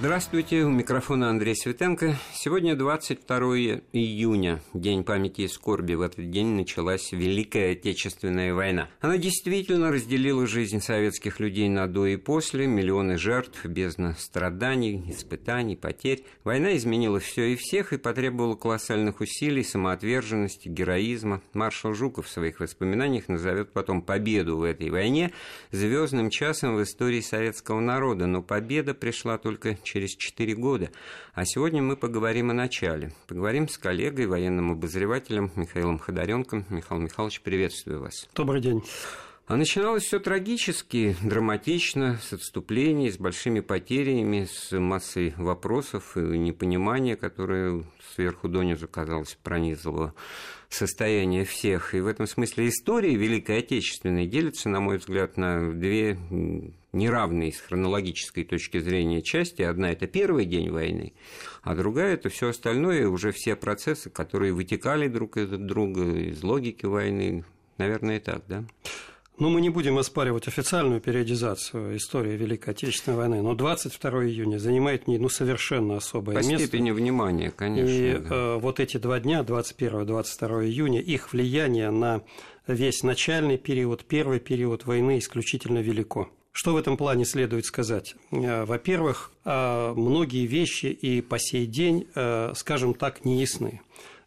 Здравствуйте, у микрофона Андрей Светенко. Сегодня 22 июня, День памяти и скорби. В этот день началась Великая Отечественная война. Она действительно разделила жизнь советских людей на до и после, миллионы жертв, бездна страданий, испытаний, потерь. Война изменила все и всех и потребовала колоссальных усилий, самоотверженности, героизма. Маршал Жуков в своих воспоминаниях назовет потом победу в этой войне звездным часом в истории советского народа. Но победа пришла только через 4 года. А сегодня мы поговорим о начале. Поговорим с коллегой, военным обозревателем Михаилом Ходоренком. Михаил Михайлович, приветствую вас. Добрый день. А начиналось все трагически, драматично, с отступлений, с большими потерями, с массой вопросов и непонимания, которое сверху донизу, казалось, пронизывало состояние всех. И в этом смысле история Великой Отечественной делится, на мой взгляд, на две неравные с хронологической точки зрения части. Одна – это первый день войны, а другая – это все остальное, уже все процессы, которые вытекали друг из друга из логики войны. Наверное, и так, да? Ну, мы не будем оспаривать официальную периодизацию истории Великой Отечественной войны, но 22 июня занимает мне ну, совершенно особое По место. По степени внимания, конечно. И да. э, вот эти два дня, 21-22 июня, их влияние на весь начальный период, первый период войны исключительно велико. Что в этом плане следует сказать? Э, во-первых, э, многие вещи и по сей день, э, скажем так, не ясны.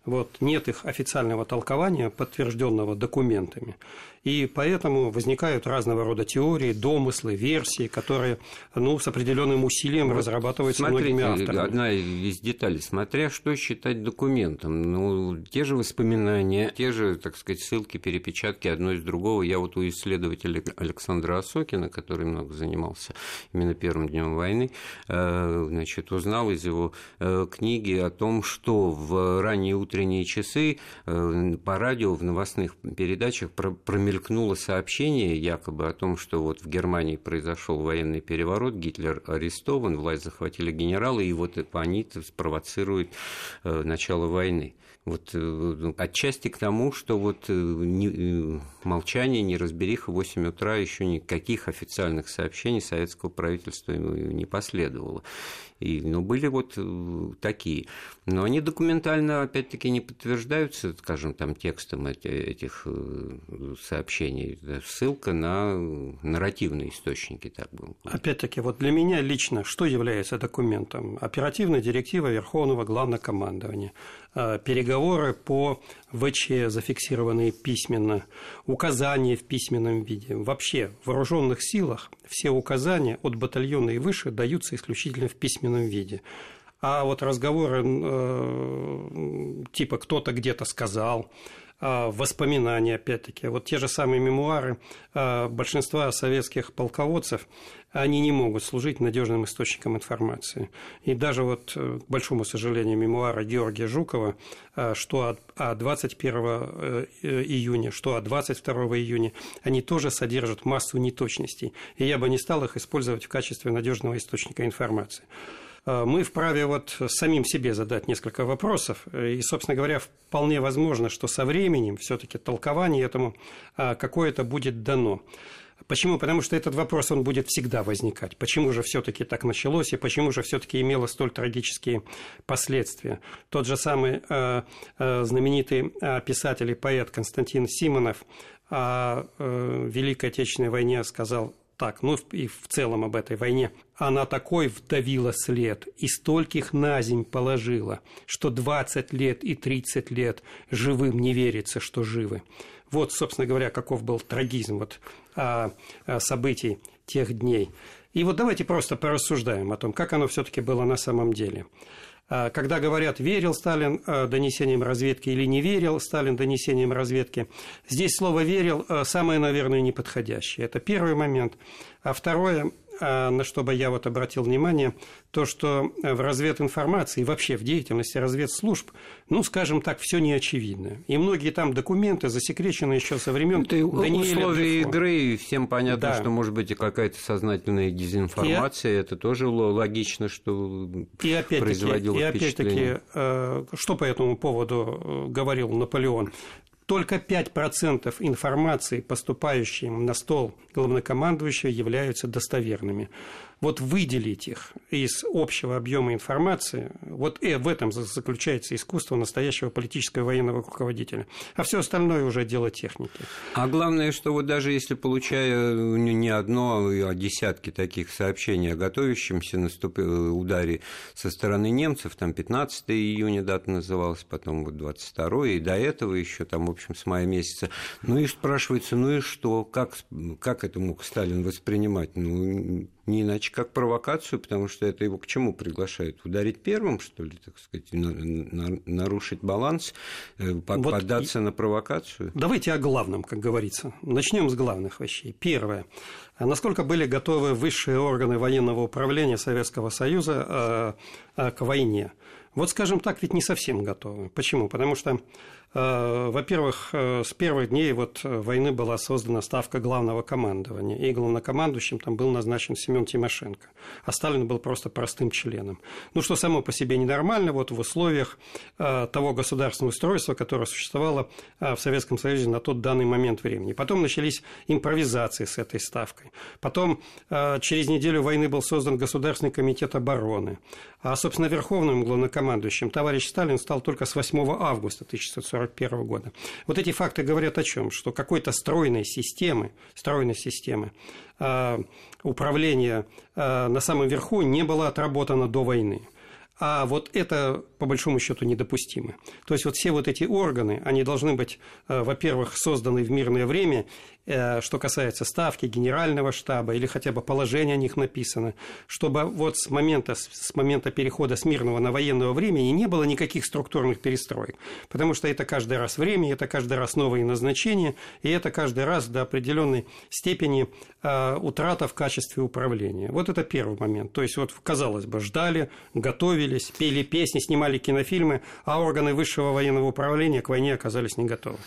Вот, нет их официального толкования, подтвержденного документами. И поэтому возникают разного рода теории, домыслы, версии, которые ну, с определенным усилием вот разрабатываются смотрите, многими авторами. Одна из деталей, смотря что считать документом. Ну, те же воспоминания, те же, так сказать, ссылки, перепечатки одно из другого. Я вот у исследователя Александра Осокина, который много занимался именно первым днем войны, э, значит, узнал из его э, книги о том, что в ранние утренние часы э, по радио в новостных передачах промелькнуло мелькнуло сообщение якобы о том, что вот в Германии произошел военный переворот, Гитлер арестован, власть захватили генералы, и вот они спровоцируют э, начало войны. Вот э, отчасти к тому, что вот э, не, молчание, неразбериха в 8 утра еще никаких официальных сообщений советского правительства не последовало. И, ну, были вот такие. Но они документально, опять-таки, не подтверждаются, скажем, там, текстом этих сообщений. Ссылка на нарративные источники, так было. Опять-таки, вот для меня лично что является документом? Оперативная директива Верховного Главнокомандования, э, переговоры по ВЧ, зафиксированные письменно, указания в письменном виде. Вообще, в вооруженных силах все указания от батальона и выше даются исключительно в письменном виде. А вот разговоры э, типа кто-то где-то сказал, а, воспоминания, опять-таки. Вот те же самые мемуары а, большинства советских полководцев, они не могут служить надежным источником информации. И даже вот, э, к большому сожалению, мемуары Георгия Жукова, а, что от 21 э, июня, что от 22 июня, они тоже содержат массу неточностей. И я бы не стал их использовать в качестве надежного источника информации. Э, мы вправе вот самим себе задать несколько вопросов. И, собственно говоря, вполне возможно, что со временем все-таки толкование этому э, какое-то будет дано. Почему? Потому что этот вопрос, он будет всегда возникать. Почему же все-таки так началось и почему же все-таки имело столь трагические последствия? Тот же самый э, э, знаменитый писатель и поэт Константин Симонов о э, Великой Отечественной войне сказал так, ну и в целом об этой войне. Она такой вдавила след и стольких на земь положила, что 20 лет и 30 лет живым не верится, что живы. Вот, собственно говоря, каков был трагизм вот, а, а, событий тех дней. И вот давайте просто порассуждаем о том, как оно все-таки было на самом деле. А, когда говорят, верил Сталин а, донесениям разведки или не верил Сталин донесениям разведки, здесь слово «верил» а, самое, наверное, неподходящее. Это первый момент. А второе, на что бы я вот обратил внимание, то, что в развединформации и вообще в деятельности разведслужб, ну, скажем так, все не очевидно. И многие там документы засекречены еще со времен Это условия игры, всем понятно, да. что может быть и какая-то сознательная дезинформация, и, это тоже логично, что и опять производило и опять-таки, э, что по этому поводу э, говорил Наполеон? Только 5% информации, поступающей на стол главнокомандующего, являются достоверными вот выделить их из общего объема информации, вот и в этом заключается искусство настоящего политического военного руководителя. А все остальное уже дело техники. А главное, что вот даже если получая не одно, а десятки таких сообщений о готовящемся наступ... Э, ударе со стороны немцев, там 15 июня дата называлась, потом вот 22 и до этого еще там, в общем, с мая месяца. Ну и спрашивается, ну и что, как, как это мог Сталин воспринимать? Ну, не иначе как провокацию, потому что это его к чему приглашают? Ударить первым, что ли, так сказать, нарушить баланс, э, поддаться вот на провокацию? Давайте о главном, как говорится. Начнем с главных вещей. Первое. Насколько были готовы высшие органы военного управления Советского Союза э, э, к войне? Вот, скажем так, ведь не совсем готовы. Почему? Потому что во-первых, э, с первых дней вот э, войны была создана ставка главного командования, и главнокомандующим там был назначен Семен Тимошенко, а Сталин был просто простым членом. Ну, что само по себе ненормально вот в условиях того государственного устройства, которое существовало в Советском Союзе на тот данный момент времени. Потом начались импровизации с этой ставкой. Потом через неделю войны был создан Государственный комитет обороны. А, собственно, верховным главнокомандующим товарищ Сталин стал только с 8 августа 1940 1941 года. Вот эти факты говорят о чем? Что какой-то стройной системы, стройной системы э, управления э, на самом верху не было отработано до войны. А вот это, по большому счету, недопустимо. То есть вот все вот эти органы, они должны быть, э, во-первых, созданы в мирное время что касается ставки генерального штаба или хотя бы положение о них написано, чтобы вот с момента, с момента перехода с мирного на военного времени не было никаких структурных перестроек, потому что это каждый раз время, это каждый раз новые назначения, и это каждый раз до определенной степени э, утрата в качестве управления. Вот это первый момент. То есть, вот, казалось бы, ждали, готовились, пели песни, снимали кинофильмы, а органы высшего военного управления к войне оказались не готовы.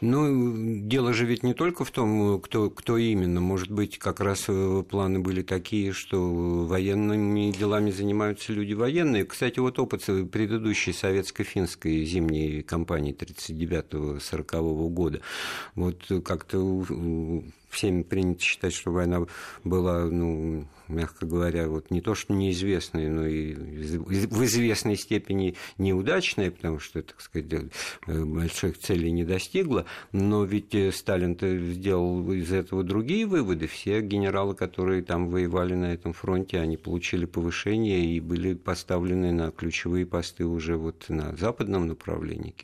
Ну, дело же ведь не только в том, кто, кто именно. Может быть, как раз э, планы были такие, что военными делами занимаются люди военные. Кстати, вот опыт предыдущей советско-финской зимней кампании 1939-1940 года. Вот как-то всеми принято считать, что война была, ну, мягко говоря, вот не то, что неизвестные, но и в известной степени неудачные, потому что, так сказать, э, больших целей не достигла, но ведь э, Сталин-то сделал из этого другие выводы. Все генералы, которые там воевали на этом фронте, они получили повышение и были поставлены на ключевые посты уже вот на западном направлении.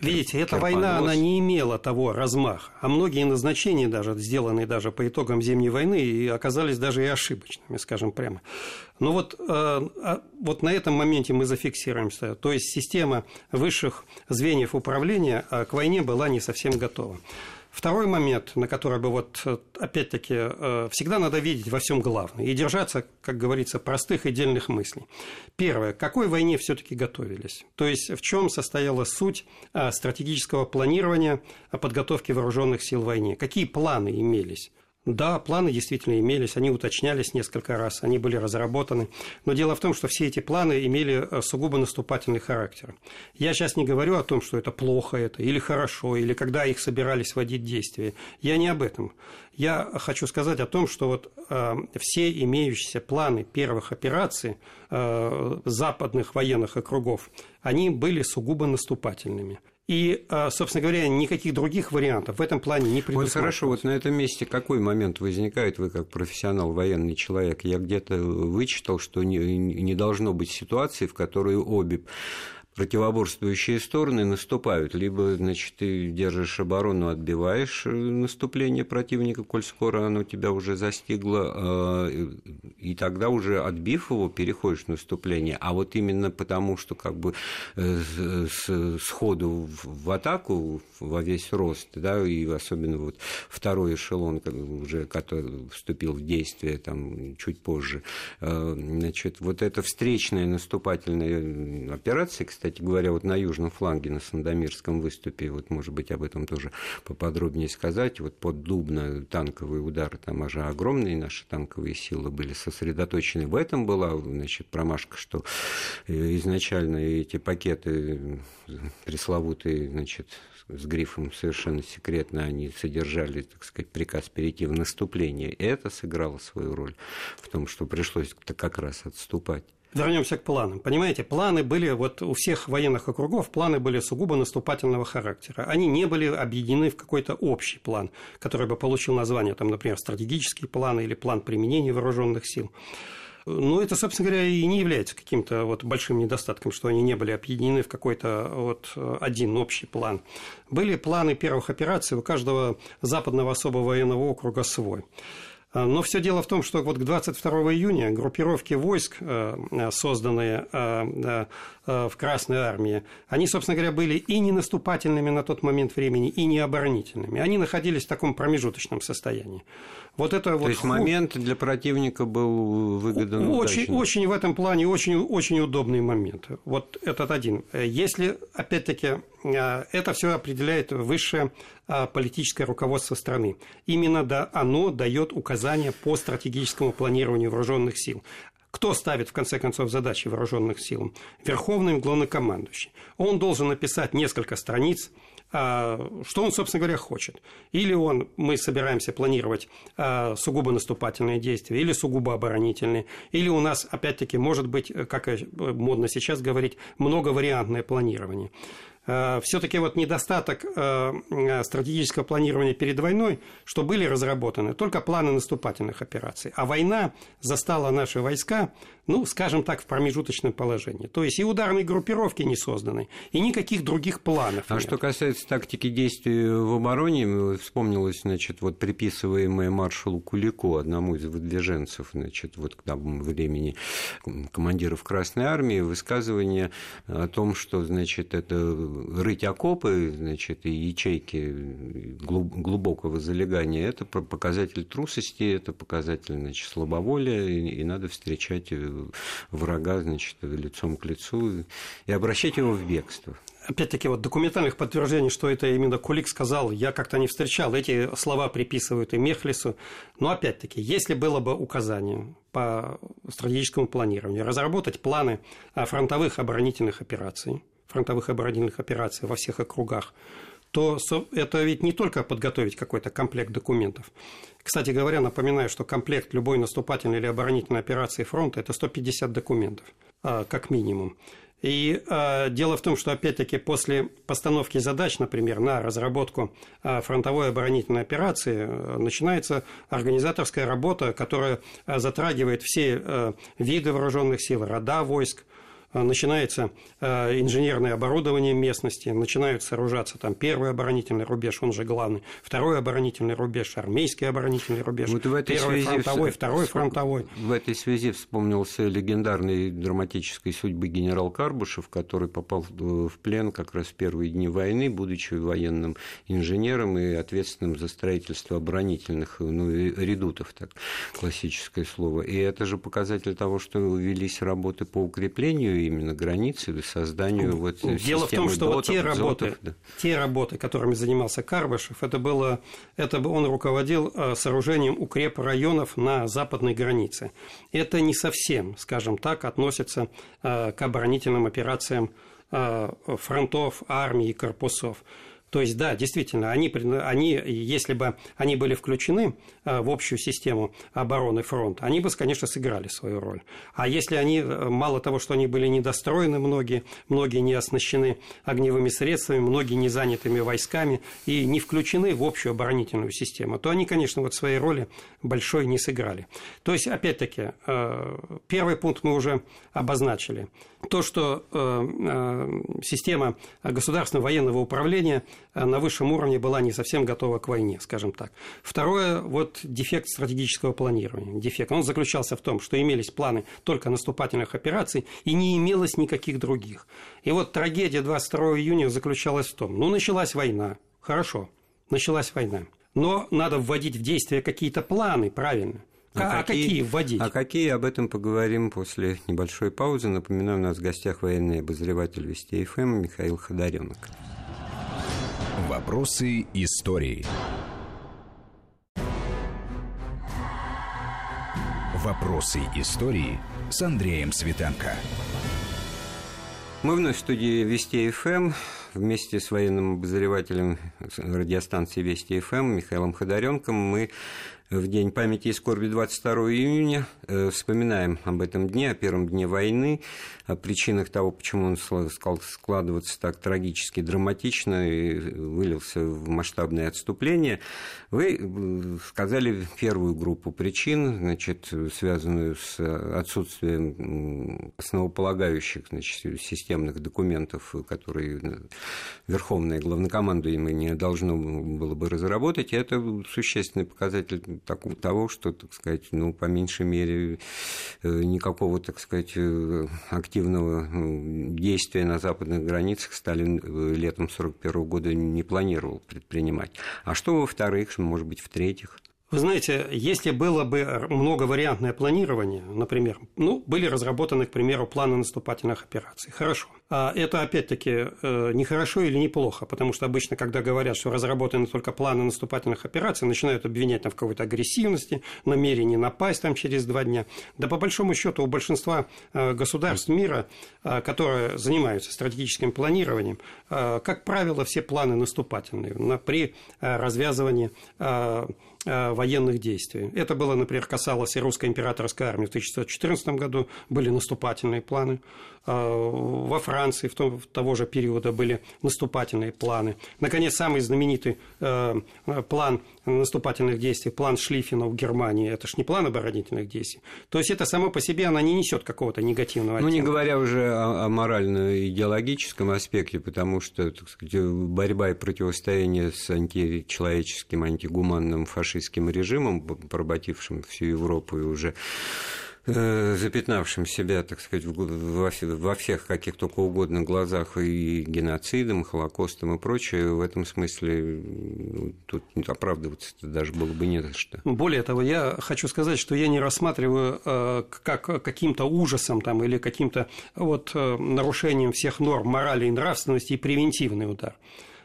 Видите, эта война, она не имела того размаха, а многие назначения даже, сделанные даже по итогам Зимней войны, оказались даже и ошибочными скажем прямо. Но вот, э, а, вот на этом моменте мы зафиксируемся. То есть система высших звеньев управления э, к войне была не совсем готова. Второй момент, на который бы вот э, опять-таки всегда надо видеть во всем главное и держаться, как говорится, простых и дельных мыслей. Первое, к какой войне все-таки готовились? То есть в чем состояла суть стратегического планирования подготовки вооруженных сил войне? Какие планы имелись? Да, планы действительно имелись, они уточнялись несколько раз, они были разработаны. Но дело в том, что все эти планы имели э, сугубо наступательный характер. Я сейчас не говорю о том, что это плохо это, или хорошо, или когда их собирались вводить действия. Я не об этом. Я хочу сказать о том, что вот э, все имеющиеся планы первых операций э, западных военных округов, они были сугубо наступательными. И, а, собственно говоря, никаких других вариантов в этом плане не предусматривается. Вот хорошо, вот на этом месте какой момент возникает, вы как профессионал, военный человек? Я где-то вычитал, что не, не должно быть ситуации, в которой обе противоборствующие стороны наступают. Либо, значит, ты держишь оборону, отбиваешь э, наступление противника, коль скоро оно тебя уже застигло, а, и тогда уже отбив его, переходишь в наступление. А вот именно потому, что как бы э, сходу в атаку во весь рост, да, и особенно вот второй эшелон, уже который вступил в действие там чуть позже, э, значит, вот эта встречная наступательная операция, кстати, кстати говоря, вот на южном фланге, на Сандомирском выступе, вот, может быть, об этом тоже поподробнее сказать, вот под Дубно танковые удары, там уже огромные наши танковые силы были сосредоточены. В этом была, значит, промашка, что э, изначально эти пакеты пресловутые, значит, с грифом совершенно секретно они содержали, так сказать, приказ перейти в наступление. Это сыграло свою роль в том, что пришлось как раз отступать. Вернемся к планам. Понимаете, планы были, вот у всех военных округов планы были сугубо наступательного характера. Они не были объединены в какой-то общий план, который бы получил название, там, например, стратегический план или план применения вооруженных сил. Но это, собственно говоря, и не является каким-то вот большим недостатком, что они не были объединены в какой-то вот один общий план. Были планы первых операций, у каждого западного особого военного округа свой. А, но все дело в том, что вот к 22 июня группировки войск, э, э, созданные э, в Красной армии, они, собственно говоря, были и не наступательными на тот момент времени, и не оборонительными. Они находились в таком промежуточном состоянии. Вот это То вот есть момент для противника был выгоден очень, очень в этом плане очень, очень удобный момент. Вот этот один. Если, опять-таки, это все определяет высшее политическое руководство страны. Именно да, оно дает указания по стратегическому планированию вооруженных сил. Кто ставит, в конце концов, задачи вооруженных сил? Верховный главнокомандующий. Он должен написать несколько страниц, а, что он, собственно говоря, хочет. Или он, мы собираемся планировать сугубо наступательные действия, или сугубо оборонительные, или у нас, опять-таки, может быть, как модно сейчас говорить, многовариантное планирование. Э, все-таки вот недостаток э, э, стратегического планирования перед войной, что были разработаны только планы наступательных операций, а война застала наши войска ну, скажем так, в промежуточном положении. То есть и ударные группировки не созданы, и никаких других планов А нет. что касается тактики действий в обороне, вспомнилось, значит, вот приписываемое маршалу Кулику, одному из выдвиженцев, значит, вот к тому времени командиров Красной Армии, высказывание о том, что, значит, это рыть окопы, значит, и ячейки глубокого залегания, это показатель трусости, это показатель, значит, слабоволия, и надо встречать врага, значит, лицом к лицу и обращать его в бегство. Опять-таки, вот документальных подтверждений, что это именно Кулик сказал, я как-то не встречал. Эти слова приписывают и Мехлису. Но опять-таки, если было бы указание по стратегическому планированию разработать планы фронтовых оборонительных операций, фронтовых оборонительных операций во всех округах, то это ведь не только подготовить какой-то комплект документов. Кстати говоря, напоминаю, что комплект любой наступательной или оборонительной операции фронта – это 150 документов, а, как минимум. И э, дело в том, что опять-таки после постановки задач, например, на разработку э, фронтовой оборонительной операции, э, начинается организаторская работа, которая э, затрагивает все э, виды вооруженных сил, рода войск, начинается э, инженерное оборудование местности, начинают сооружаться там первый оборонительный рубеж, он же главный, второй оборонительный рубеж, армейский оборонительный рубеж, вот в этой первый связи фронтовой, в... второй фронтовой. В этой связи вспомнился легендарный драматической судьбы генерал Карбушев, который попал в плен как раз в первые дни войны, будучи военным инженером и ответственным за строительство оборонительных ну, редутов, так классическое слово. И это же показатель того, что велись работы по укреплению именно границы, созданию вот Дело в том, что дотов, вот те работы, зотов, да. те работы, которыми занимался Карбашев, это было, это он руководил э, сооружением укрепрайонов на западной границе. Это не совсем, скажем так, относится э, к оборонительным операциям э, фронтов, армии и корпусов. То есть, да, действительно, они, они, если бы они были включены э, в общую систему обороны фронта, они бы, конечно, сыграли свою роль. А если они, э, мало того, что они были недостроены многие, многие не оснащены огневыми средствами, многие не занятыми войсками и не включены в общую оборонительную систему, то они, конечно, вот своей роли большой не сыграли. То есть, опять-таки, э, первый пункт мы уже обозначили. То, что система государственного военного управления на высшем уровне была не совсем готова к войне, скажем так. Второе, вот дефект стратегического планирования. Дефект. Он заключался в том, что имелись планы только наступательных операций и не имелось никаких других. И вот трагедия 22 июня заключалась в том, ну, началась война, хорошо, началась война, но надо вводить в действие какие-то планы, правильно. А, а какие, какие вводить? А какие, об этом поговорим после небольшой паузы. Напоминаю, у нас в гостях военный обозреватель Вести ФМ Михаил Ходоренок. Вопросы истории. Вопросы истории с Андреем Светенко. Мы вновь в студии Вести ФМ. вместе с военным обозревателем радиостанции Вести ФМ Михаилом Ходоренком мы в День памяти и скорби 22 июня. Э, вспоминаем об этом дне, о первом дне войны, о причинах того, почему он стал складываться так трагически, драматично и вылился в масштабное отступление. Вы э, сказали первую группу причин, значит, связанную с отсутствием основополагающих значит, системных документов, которые Верховное Главнокомандуемое должно было бы разработать. И это существенный показатель того, что, так сказать, ну, по меньшей мере, э, никакого, так сказать, э, активного ну, действия на западных границах Сталин э, летом 1941 года не планировал предпринимать. А что, во-вторых, может быть, в-третьих? Вы знаете, если было бы многовариантное планирование, например, ну, были разработаны, к примеру, планы наступательных операций. Хорошо. А это, опять-таки, э, не хорошо или неплохо, потому что обычно, когда говорят, что разработаны только планы наступательных операций, начинают обвинять там, в какой-то агрессивности, намерении напасть там через два дня. Да по большому счету у большинства э, государств мира, э, которые занимаются стратегическим планированием, как правило, все планы наступательные при развязывании военных действий. Это было, например, касалось и русской императорской армии в 1914 году, были наступательные планы. Во Франции Франции в том, в того же периода были наступательные планы. Наконец, самый знаменитый э, план наступательных действий, план Шлиффена в Германии, это ж не план оборонительных действий. То есть это само по себе, она не несет какого-то негативного оттенка. Ну, не говоря уже о, о морально-идеологическом аспекте, потому что так сказать, борьба и противостояние с античеловеческим, антигуманным фашистским режимом, поработившим всю Европу и уже Э, запятнавшим себя, так сказать, во, во всех каких только угодно глазах и геноцидом, и холокостом и прочее, в этом смысле ну, тут оправдываться даже было бы не за что. Более того, я хочу сказать, что я не рассматриваю э, как каким-то ужасом там, или каким-то вот, э, нарушением всех норм морали и нравственности и превентивный удар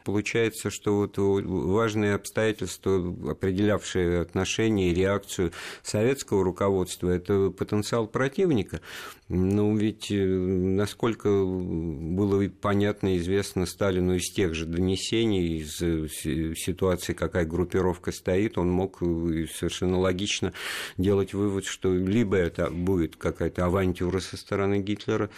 получается, что вот важные обстоятельства, определявшие отношения и реакцию советского руководства, это потенциал противника. Ну, ведь, э, насколько было понятно и известно Сталину из тех же донесений, из э, ситуации, какая группировка стоит, он мог э, совершенно логично делать вывод, что либо это будет какая-то авантюра со стороны Гитлера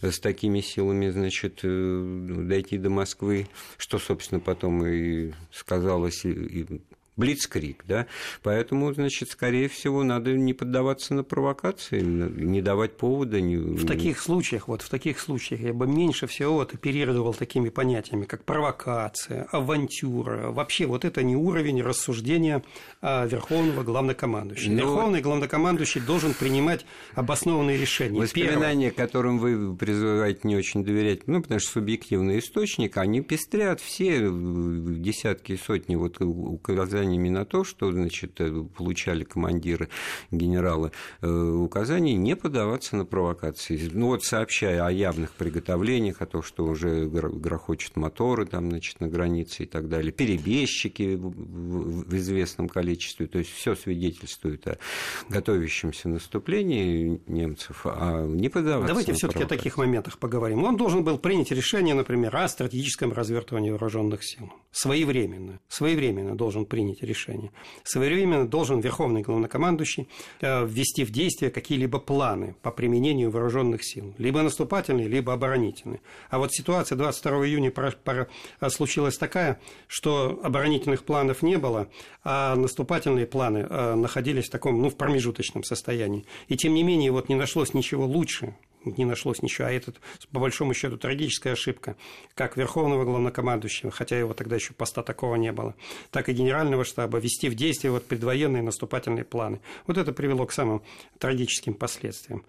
с такими силами, значит, дойти до Москвы, что, собственно, потом и сказалось и блицкрик, да, поэтому, значит, скорее всего, надо не поддаваться на провокации, не давать повода. Не... В таких случаях, вот в таких случаях я бы меньше всего вот оперировал такими понятиями, как провокация, авантюра, вообще вот это не уровень рассуждения а, Верховного Главнокомандующего. Но... Ну, Верховный Главнокомандующий должен принимать обоснованные решения. Воспоминания, Первое. которым вы призываете не очень доверять, ну, потому что субъективный источник, они пестрят все десятки, сотни вот указаний указаниями на то, что значит, э, получали командиры, генералы э, указаний не поддаваться на провокации. Ну вот сообщая о явных приготовлениях, о том, что уже грохочут моторы там, значит, на границе и так далее, перебежчики в известном количестве, то есть все свидетельствует о готовящемся наступлении немцев, а не поддаваться Давайте все-таки о таких моментах поговорим. Он должен был принять решение, например, о стратегическом развертывании вооруженных сил. Своевременно. Своевременно должен принять эти решения. Своевременно должен Верховный Главнокомандующий э, ввести в действие какие-либо планы по применению вооруженных сил, либо наступательные, либо оборонительные. А вот ситуация 22 июня случилась такая, что оборонительных планов не было, а наступательные планы э, находились в таком, ну, в промежуточном состоянии. И тем не менее, вот не нашлось ничего лучше, не нашлось ничего. А это, по большому счету, трагическая ошибка как Верховного Главнокомандующего, хотя его тогда еще поста такого не было, так и Генерального штаба ввести в действие вот предвоенные наступательные планы. Вот это привело к самым трагическим последствиям.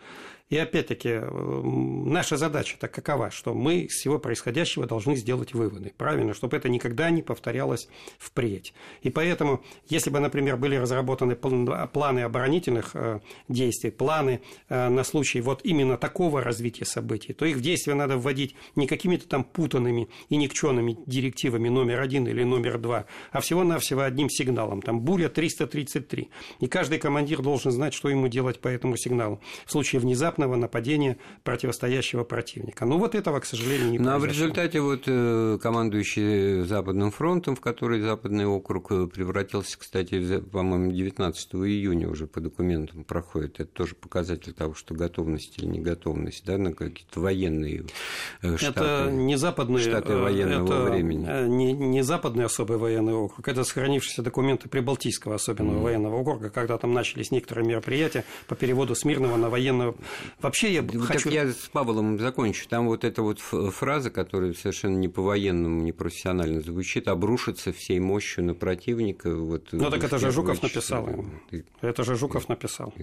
И опять-таки, наша задача-то какова, что мы с всего происходящего должны сделать выводы, правильно, чтобы это никогда не повторялось впредь. И поэтому, если бы, например, были разработаны планы оборонительных э, действий, планы э, на случай вот именно такого такого развития событий, то их в действие надо вводить не какими-то там путанными и никчемными директивами номер один или номер два, а всего-навсего одним сигналом. Там буря 333. И каждый командир должен знать, что ему делать по этому сигналу в случае внезапного нападения противостоящего противника. Но вот этого, к сожалению, не Ну, а в произошло. результате вот э, командующий Западным фронтом, в который Западный округ э, превратился, кстати, в по-моему, 19 июня уже по документам проходит. Это тоже показатель того, что готовность или не готовность да, на какие-то военные э, штаты. Это не западный, штаты э, военного это времени. э, Не, не западный особый военный округ, это сохранившиеся документы Прибалтийского особенного Мгм. военного округа, когда там начались некоторые мероприятия по переводу с мирного на военного. Вообще я Вот хочу... Так я с Павлом закончу. Там вот эта вот фраза, которая совершенно не по-военному, не профессионально звучит, обрушится всей мощью на противника. Вот, Ну, так это же Жуков написал Это же Жуков написал.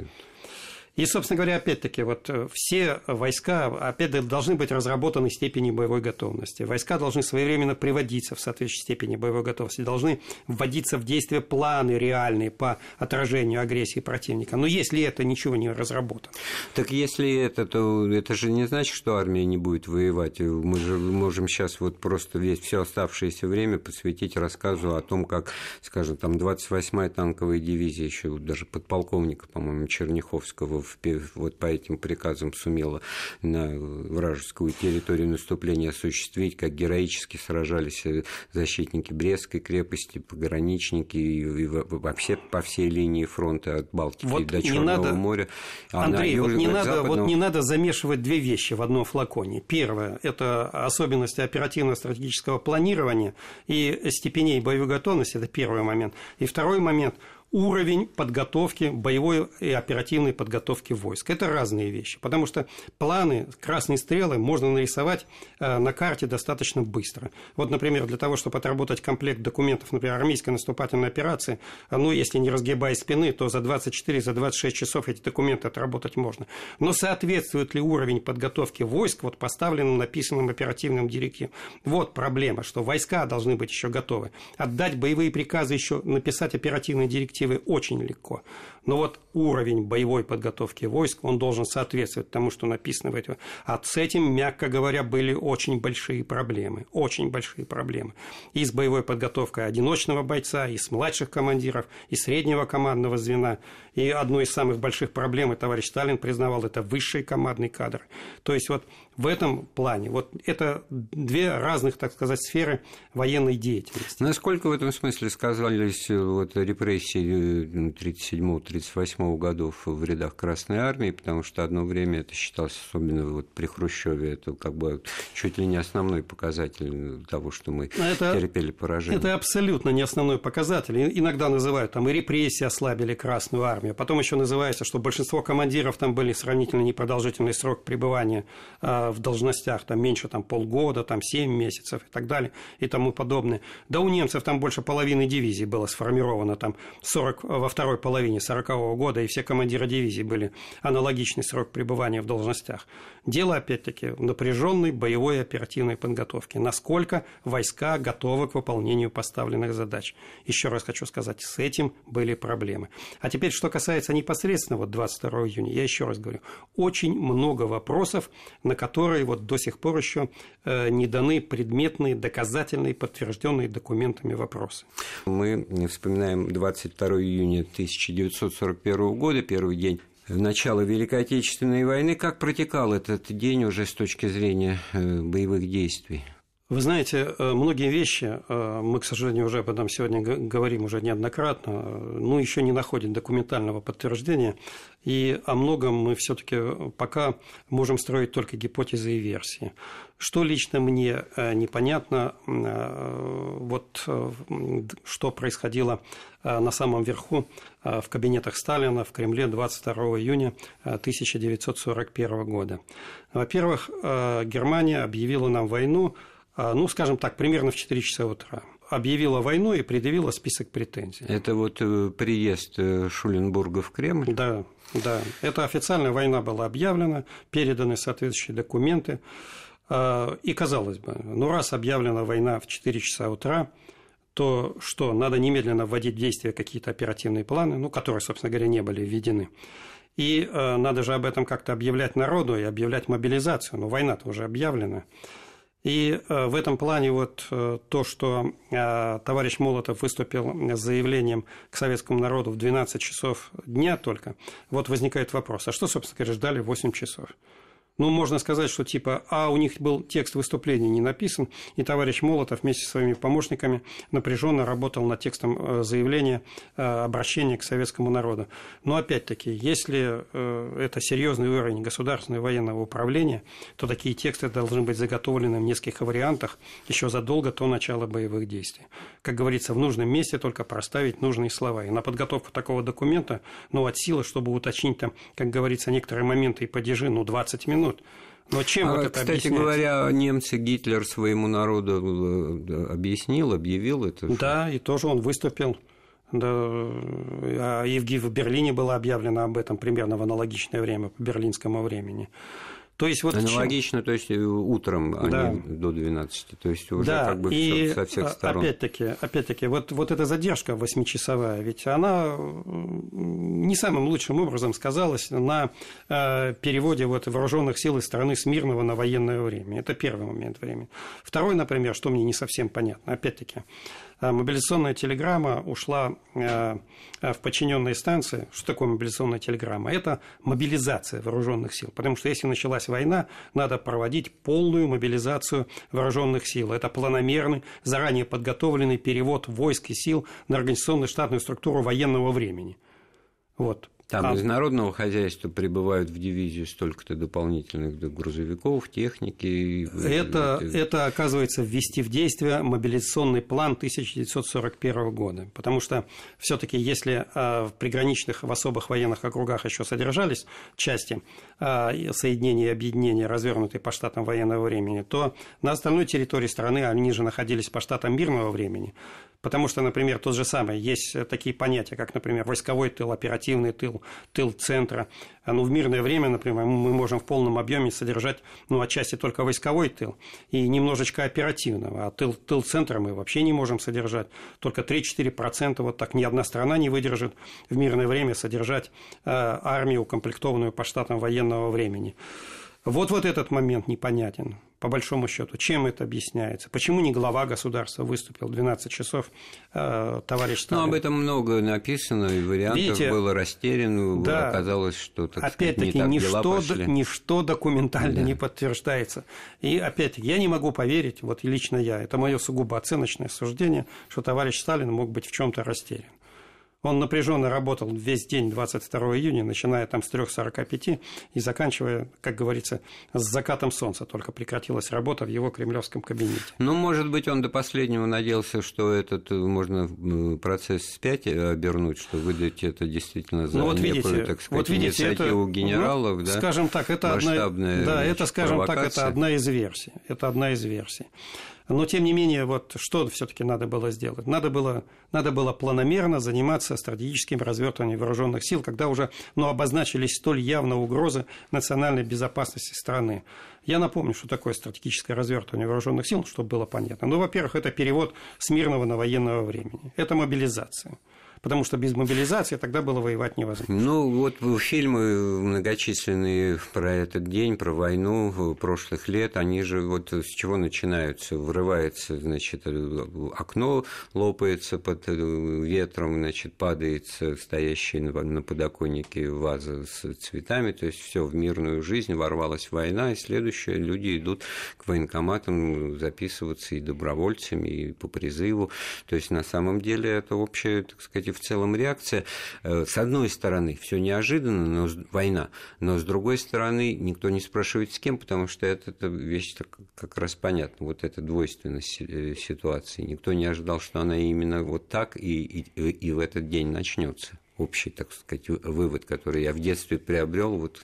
И- собственно говоря, опять-таки, вот э, все войска, опять должны быть разработаны степени боевой готовности. Войска должны своевременно приводиться в соответствующей степени боевой готовности, должны вводиться в действие планы реальные по отражению агрессии противника. Но если это ничего не разработано, Так если это, то это же не значит, что армия не будет воевать. Мы же можем сейчас вот просто весь все оставшееся время посвятить рассказу о том, как, скажем, там 28-я танковая дивизия, еще даже подполковника, по-моему, Черняховского вот по этим приказам сумела на вражескую территорию наступления осуществить, как героически сражались э, защитники Брестской крепости, пограничники и, и во- вообще по всей линии фронта от Балтики Вот до Черного надо- моря. А Андрей, вот не, надо, вот западном- не надо замешивать две вещи в одном флаконе. Первое – это особенности оперативно-стратегического планирования и степеней боевой готовности, это первый момент. И второй момент – уровень подготовки, боевой и оперативной подготовки войск. Это разные вещи, потому что планы, красные стрелы можно нарисовать э, на карте достаточно быстро. Вот, например, для того, чтобы отработать комплект документов, например, армейской наступательной операции, ну, если не разгибая спины, то за 24, за 26 часов эти документы отработать можно. Но соответствует ли уровень подготовки войск вот поставленным, написанным оперативным директивам? Вот проблема, что войска должны быть еще готовы. Отдать боевые приказы еще, написать оперативные директивы очень легко. Но вот уровень боевой подготовки войск, он должен соответствовать тому, что написано в этом. А с этим, мягко говоря, были очень большие проблемы. Очень большие проблемы. И с боевой подготовкой одиночного бойца, и с младших командиров, и среднего командного звена. И одной из самых больших проблем, и товарищ Сталин признавал, это высший командный кадр. То есть вот в этом плане, вот это две разных, так сказать, сферы военной деятельности. Насколько в этом смысле сказались э, вот, репрессии 37-38 годов в рядах Красной Армии, потому что одно время это считалось, особенно вот при Хрущеве, это как бы чуть ли не основной показатель того, что мы Это- терпели поражение. Это абсолютно не основной показатель. Иногда называют там и репрессии ослабили Красную армию. Потом еще называется, что большинство командиров там были сравнительно непродолжительный срок пребывания а, в должностях, там меньше там, полгода, там 7 месяцев и так далее и тому подобное. Да у немцев там больше половины дивизий было сформировано там 40, во второй половине 40 года, и все командиры дивизий были аналогичный срок пребывания в должностях. Дело, опять-таки, в напряженной боевой оперативной подготовке. Насколько войска готовы к выполнению поставленных задач. Еще раз хочу сказать, с этим были проблемы. А теперь, что касается непосредственно вот 22 июня, я еще раз говорю, очень много вопросов, на которые вот до сих пор еще э, не даны предметные, доказательные, подтвержденные документами вопросы. Мы вспоминаем 22 июня 1941 года, первый день начала Великой Отечественной войны. Как протекал этот день уже с точки зрения э, боевых действий? Вы знаете, э, многие вещи, э, мы, к сожалению, уже об этом сегодня говорим уже неоднократно, э, ну, еще не находят документального подтверждения, и о многом мы все-таки пока можем строить только гипотезы и версии. Что лично мне непонятно, вот что происходило на самом верху в кабинетах Сталина в Кремле 22 июня э, 1941 года. Во-первых, Германия объявила нам войну ну, скажем так, примерно в 4 часа утра. Объявила войну и предъявила список претензий. Это вот э, приезд э, Шуленбурга в Кремль? Да, да. Эта официальная война была объявлена, переданы соответствующие документы. А, И, казалось бы, ну, раз объявлена война в 4 часа утра, то что, надо немедленно вводить в действие какие-то оперативные планы, ну, которые, собственно говоря, не были введены. И э, надо же об этом как-то объявлять народу и объявлять мобилизацию. Но война-то уже объявлена. И э, в этом плане вот э, то, что э, товарищ Молотов выступил с заявлением к советскому народу в 12 часов дня только, вот возникает вопрос, а что, собственно говоря, ждали 8 часов? Ну, можно сказать, что типа, а у них был текст выступления не написан, и товарищ Молотов вместе со своими помощниками напряженно работал над текстом э, заявления, э, обращения к советскому народу. Но опять-таки, если э, это серьезный уровень государственного военного управления, то такие тексты должны быть заготовлены в нескольких вариантах еще задолго до начала боевых действий. Как говорится, в нужном месте только проставить нужные слова. И на подготовку такого документа, ну, от силы, чтобы уточнить там, как говорится, некоторые моменты и падежи, ну, 20 минут минут. Но чем а, вот это Кстати объясняется? говоря, немцы Гитлер своему народу э, объяснил, объявил это. Да, и тоже он выступил. Да, а в Берлине было объявлено об этом примерно в аналогичное время, по берлинскому времени. То есть вот Аналогично, чем... то есть э, утром, а да. не до 12, то есть уже да, как бы и со всех сторон. Опять-таки, опять-таки вот, вот эта задержка восьмичасовая, ведь она не самым лучшим образом сказалась на э, переводе вот вооруженных сил из страны с мирного на военное время. Это первый момент времени. Второй, например, что мне не совсем понятно, опять-таки, а мобилизационная телеграмма ушла э, в подчиненные станции. Что такое мобилизационная телеграмма? Это мобилизация вооруженных сил. Потому что если началась война, надо проводить полную мобилизацию вооруженных сил. Это планомерный, заранее подготовленный перевод войск и сил на организационную штатную структуру военного времени. Вот. Там а... из народного хозяйства прибывают в дивизию столько-то дополнительных грузовиков, техники. Это, это, оказывается, ввести в действие мобилизационный план 1941 года. Потому что все таки если а, в приграничных, в особых военных округах еще содержались части а, соединения и объединения, развернутые по штатам военного времени, то на остальной территории страны они же находились по штатам мирного времени. Потому что, например, тот же самый, есть такие понятия, как, например, войсковой тыл, оперативный тыл, тыл центра. Ну, в мирное время, например, мы можем в полном объеме содержать, ну, отчасти только войсковой тыл и немножечко оперативного. А тыл, тыл центра мы вообще не можем содержать. Только 3-4%, вот так ни одна страна не выдержит в мирное время содержать э, армию, укомплектованную по штатам военного времени. Вот вот этот момент непонятен по большому счету. Чем это объясняется? Почему не глава государства выступил 12 часов, э, товарищ Сталин? Ну, об этом много написано, и вариантов Видите, было растеряно, да, оказалось, что, так опять-таки, сказать, не ничто, пошли. ничто документально да. не подтверждается. И, опять-таки, я не могу поверить, вот лично я, это мое сугубо оценочное суждение, что товарищ Сталин мог быть в чем то растерян. Он напряженно работал весь день 22 июня, начиная там с 3.45 и заканчивая, как говорится, с закатом солнца. Только прекратилась работа в его кремлевском кабинете. Ну, может быть, он до последнего надеялся, что этот э, можно э, процесс спять обернуть, что выдать это действительно за ну, вот некую, видите, так сказать, вот видите, инициативу это, генералов. Ну, да, скажем так, это одна, да, это, скажем так, это одна из версий. Это одна из версий. Но, тем не менее, вот что все-таки надо было сделать? Надо было, надо было планомерно заниматься стратегическим развертыванием вооруженных сил, когда уже ну, обозначились столь явно угрозы национальной безопасности страны. Я напомню, что такое стратегическое развертывание вооруженных сил, чтобы было понятно. Ну, во-первых, это перевод с мирного на военного времени. Это мобилизация потому что без мобилизации тогда было воевать невозможно. Ну, вот фильмы многочисленные про этот день, про войну прошлых лет, они же вот с чего начинаются? Врывается, значит, окно лопается под ветром, значит, падает стоящая на подоконнике ваза с цветами, то есть все в мирную жизнь, ворвалась война, и следующее люди идут к военкоматам записываться и добровольцами, и по призыву. То есть на самом деле это общее, так сказать, в целом реакция. Э, с одной стороны, все неожиданно, но война, но с другой стороны, никто не спрашивает с кем, потому что это, это вещь как раз понятна, вот эта двойственность э, ситуации. Никто не ожидал, что она именно вот так и, и, и в этот день начнется общий, так сказать, вывод, который я в детстве приобрел, вот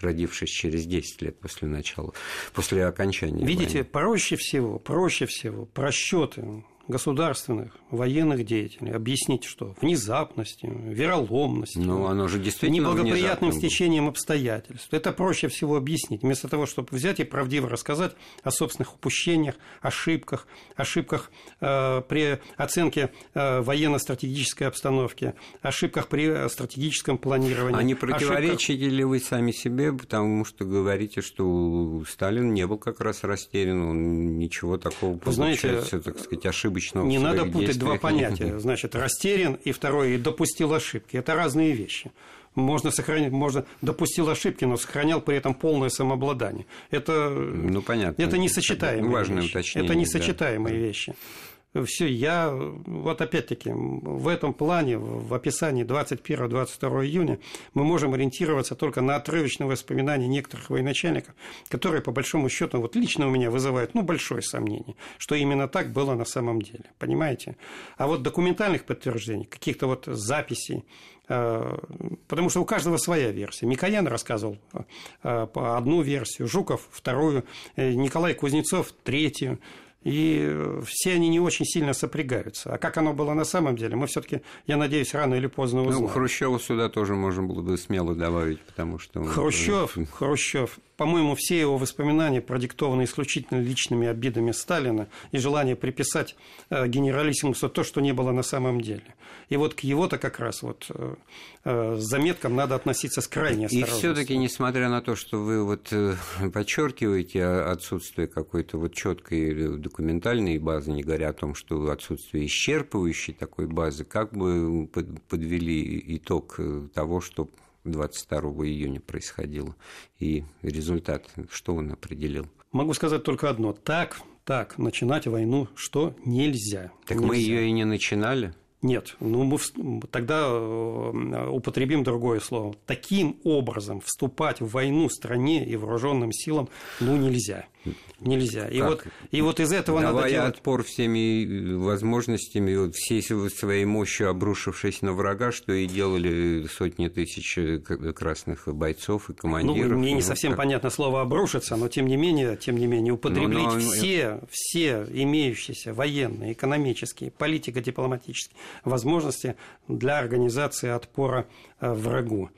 родившись через 10 лет после начала, после окончания. Видите, войны. проще всего, проще всего просчеты государственных военных деятелей объяснить, что внезапностью, вероломностью, ну, оно же действительно неблагоприятным стечением обстоятельств. Это проще всего объяснить, вместо того, чтобы взять и правдиво рассказать о собственных упущениях, ошибках, ошибках э, при оценке э, военно-стратегической обстановки, ошибках при стратегическом планировании. А не противоречите ошибках... ли вы сами себе, потому что говорите, что Сталин не был как раз растерян, он ничего такого, Вы знаете, так сказать, ошибочного Не надо путать два понятия. Значит, растерян и второе, и допустил ошибки. Это разные вещи. Можно сохранить, можно допустил ошибки, но сохранял при этом полное самообладание. Это, ну, понятно. это несочетаемые Важное вещи. Уточнение, это несочетаемые да. вещи все, я вот опять-таки в этом плане, в описании 21-22 июня, мы можем ориентироваться только на отрывочные воспоминания некоторых военачальников, которые, по большому счету, вот лично у меня вызывают ну, большое сомнение, что именно так было на самом деле. Понимаете? А вот документальных подтверждений, каких-то вот записей, э, Потому что у каждого своя версия. Микоян рассказывал э, одну версию, Жуков вторую, э, Николай Кузнецов третью и все они не очень сильно сопрягаются. А как оно было на самом деле, мы все-таки, я надеюсь, рано или поздно узнаем. Ну, Хрущева сюда тоже можно было бы смело добавить, потому что... Хрущев, Хрущев, по-моему, все его воспоминания продиктованы исключительно личными обидами Сталина и желание приписать э, генералиссимусу то, что не было на самом деле. И вот к его-то как раз вот э, э, заметкам надо относиться с крайней осторожностью. И все-таки, несмотря на то, что вы вот подчеркиваете отсутствие какой-то вот четкой документальной базы, не говоря о том, что отсутствие исчерпывающей такой базы, как бы подвели итог того, что 22 июня происходило. И результат, что он определил? Могу сказать только одно. Так, так, начинать войну что нельзя. Так нельзя. мы ее и не начинали. Нет, ну мы тогда э, употребим другое слово. Таким образом вступать в войну стране и вооруженным силам ну нельзя. Нельзя. И вот, и вот из этого Давая надо делать... отпор всеми э, возможностями, всей своей мощью обрушившись на врага, что и делали сотни тысяч э, красных бойцов и командиров. Ну, мне не совсем как... понятно слово «обрушиться», но тем не менее, тем не менее употреблить но, но... все, все имеющиеся военные, экономические, политико-дипломатические возможности для организации отпора э, врагу.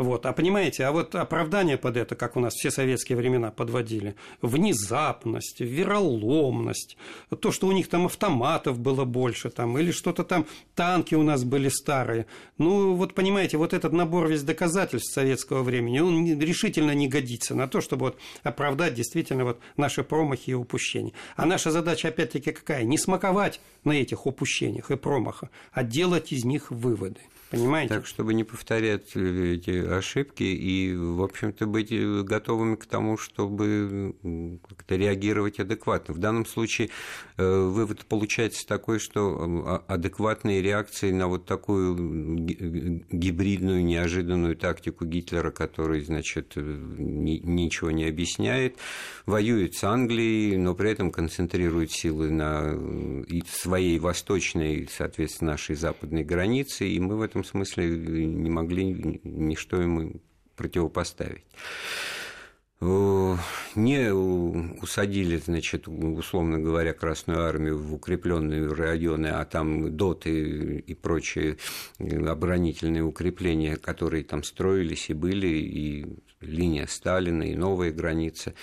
Вот. А понимаете, а вот оправдание под это, как у нас все советские времена подводили, внезапность, вероломность, то, что у них там автоматов было больше, там, или что-то там, танки у нас были старые. Ну, вот понимаете, вот этот набор весь доказательств советского времени, он решительно не годится на то, чтобы вот оправдать действительно вот наши промахи и упущения. А наша задача, опять-таки, какая? Не смаковать на этих упущениях и промахах, а делать из них выводы. Понимаете? Так, чтобы не повторять эти ошибки и, в общем-то, быть готовыми к тому, чтобы как-то реагировать адекватно. В данном случае э, вывод получается такой, что а, адекватные реакции на вот такую гибридную, неожиданную тактику Гитлера, который, значит, ничего не объясняет, воюет с Англией, но при этом концентрирует силы на своей восточной, соответственно, нашей западной границе, и мы в этом смысле не могли ничто ему противопоставить не усадили, значит, условно говоря, Красную Армию в укрепленные районы, а там доты и прочие оборонительные укрепления, которые там строились и были, и линия Сталина, и новые границы.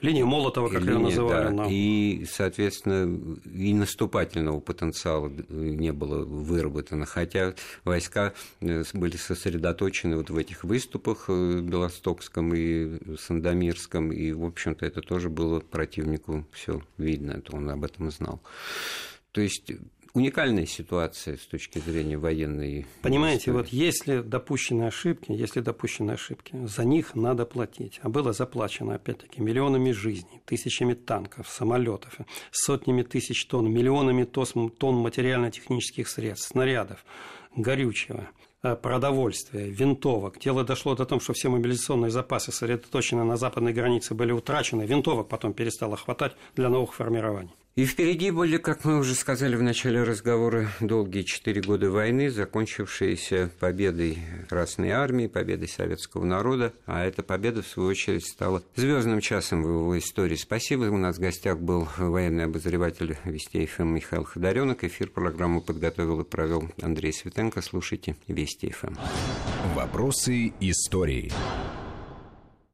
Линия Молотова, как ее называли. Да. Нам. И, соответственно, и наступательного потенциала не было выработано, хотя войска э, были сосредоточены вот в этих выступах э, Белостокском и Сандомирском, и, в общем-то, это тоже было противнику все видно, он об этом знал. То есть уникальная ситуация с точки зрения военной. Понимаете, истории. вот если допущены ошибки, если допущены ошибки, за них надо платить. А было заплачено, опять-таки, миллионами жизней, тысячами танков, самолетов, сотнями тысяч тонн, миллионами тонн материально-технических средств, снарядов, горючего э, продовольствия, винтовок. Дело дошло до того, что все мобилизационные запасы, сосредоточенные на западной границе, были утрачены. Винтовок потом перестало хватать для новых формирований. И впереди были, как мы уже сказали в начале разговора, долгие четыре года войны, закончившиеся победой Красной Армии, победой советского народа. А эта победа, в свою очередь, стала звездным часом в его истории. Спасибо. У нас в гостях был военный обозреватель Вести ФМ Михаил Ходоренок. Эфир программу подготовил и провел Андрей Светенко. Слушайте Вести ФМ. Вопросы истории.